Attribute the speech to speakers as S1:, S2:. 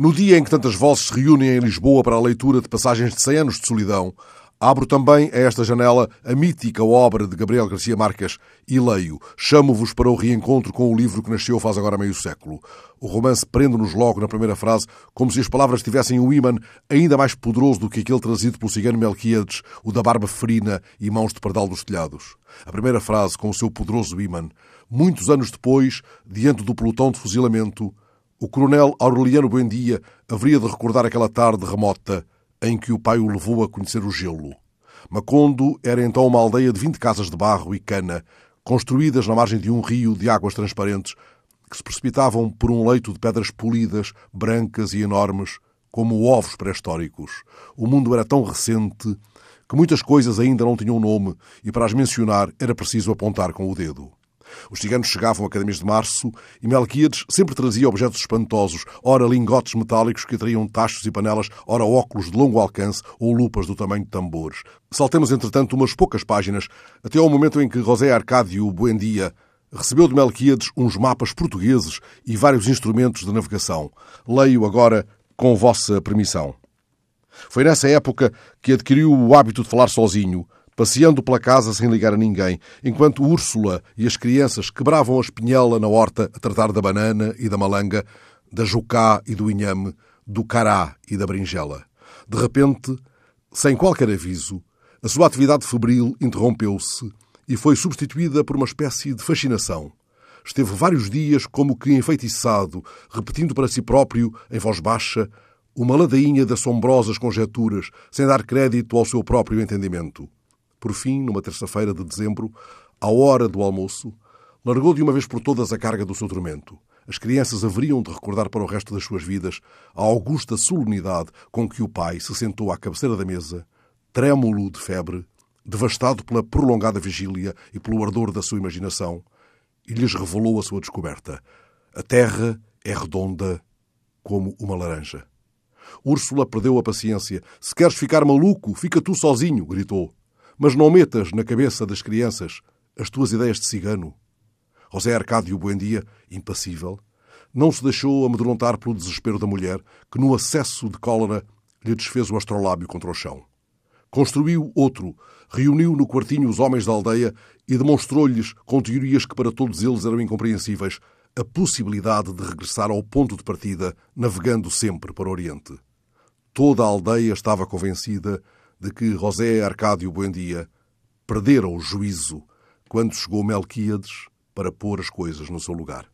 S1: No dia em que tantas vozes se reúnem em Lisboa para a leitura de passagens de 100 anos de solidão, abro também a esta janela a mítica obra de Gabriel Garcia Marques e leio. Chamo-vos para o reencontro com o livro que nasceu faz agora meio século. O romance prende-nos logo na primeira frase, como se as palavras tivessem um imã ainda mais poderoso do que aquele trazido pelo cigano Melquiades, o da barba ferina e mãos de pardal dos telhados. A primeira frase, com o seu poderoso imã. Muitos anos depois, diante do pelotão de fuzilamento, o coronel Aureliano Buendia haveria de recordar aquela tarde remota em que o pai o levou a conhecer o gelo. Macondo era então uma aldeia de vinte casas de barro e cana, construídas na margem de um rio de águas transparentes que se precipitavam por um leito de pedras polidas, brancas e enormes, como ovos pré-históricos. O mundo era tão recente que muitas coisas ainda não tinham nome e para as mencionar era preciso apontar com o dedo. Os ciganos chegavam a cada mês de março e Melquíades sempre trazia objetos espantosos, ora lingotes metálicos que atraíam tachos e panelas, ora óculos de longo alcance ou lupas do tamanho de tambores. Saltemos, entretanto, umas poucas páginas, até ao momento em que José Arcádio Buendia recebeu de Melquíades uns mapas portugueses e vários instrumentos de navegação. Leio agora com vossa permissão. Foi nessa época que adquiriu o hábito de falar sozinho, passeando pela casa sem ligar a ninguém, enquanto Úrsula e as crianças quebravam a espinhela na horta a tratar da banana e da malanga, da jucá e do inhame, do cará e da berinjela. De repente, sem qualquer aviso, a sua atividade febril interrompeu-se e foi substituída por uma espécie de fascinação. Esteve vários dias como que enfeitiçado, repetindo para si próprio, em voz baixa, uma ladainha de assombrosas conjecturas, sem dar crédito ao seu próprio entendimento. Por fim, numa terça-feira de dezembro, à hora do almoço, largou de uma vez por todas a carga do seu tormento. As crianças haveriam de recordar para o resto das suas vidas a augusta solenidade com que o pai se sentou à cabeceira da mesa, trêmulo de febre, devastado pela prolongada vigília e pelo ardor da sua imaginação, e lhes revelou a sua descoberta. A terra é redonda como uma laranja. Úrsula perdeu a paciência. Se queres ficar maluco, fica tu sozinho, gritou. Mas não metas na cabeça das crianças as tuas ideias de cigano. José Arcádio Buendia, impassível, não se deixou amedrontar pelo desespero da mulher, que no acesso de cólera lhe desfez o astrolábio contra o chão. Construiu outro, reuniu no quartinho os homens da aldeia e demonstrou-lhes, com teorias que para todos eles eram incompreensíveis, a possibilidade de regressar ao ponto de partida, navegando sempre para o Oriente. Toda a aldeia estava convencida de que José Arcádio Buendia perdera o juízo quando chegou Melquíades para pôr as coisas no seu lugar.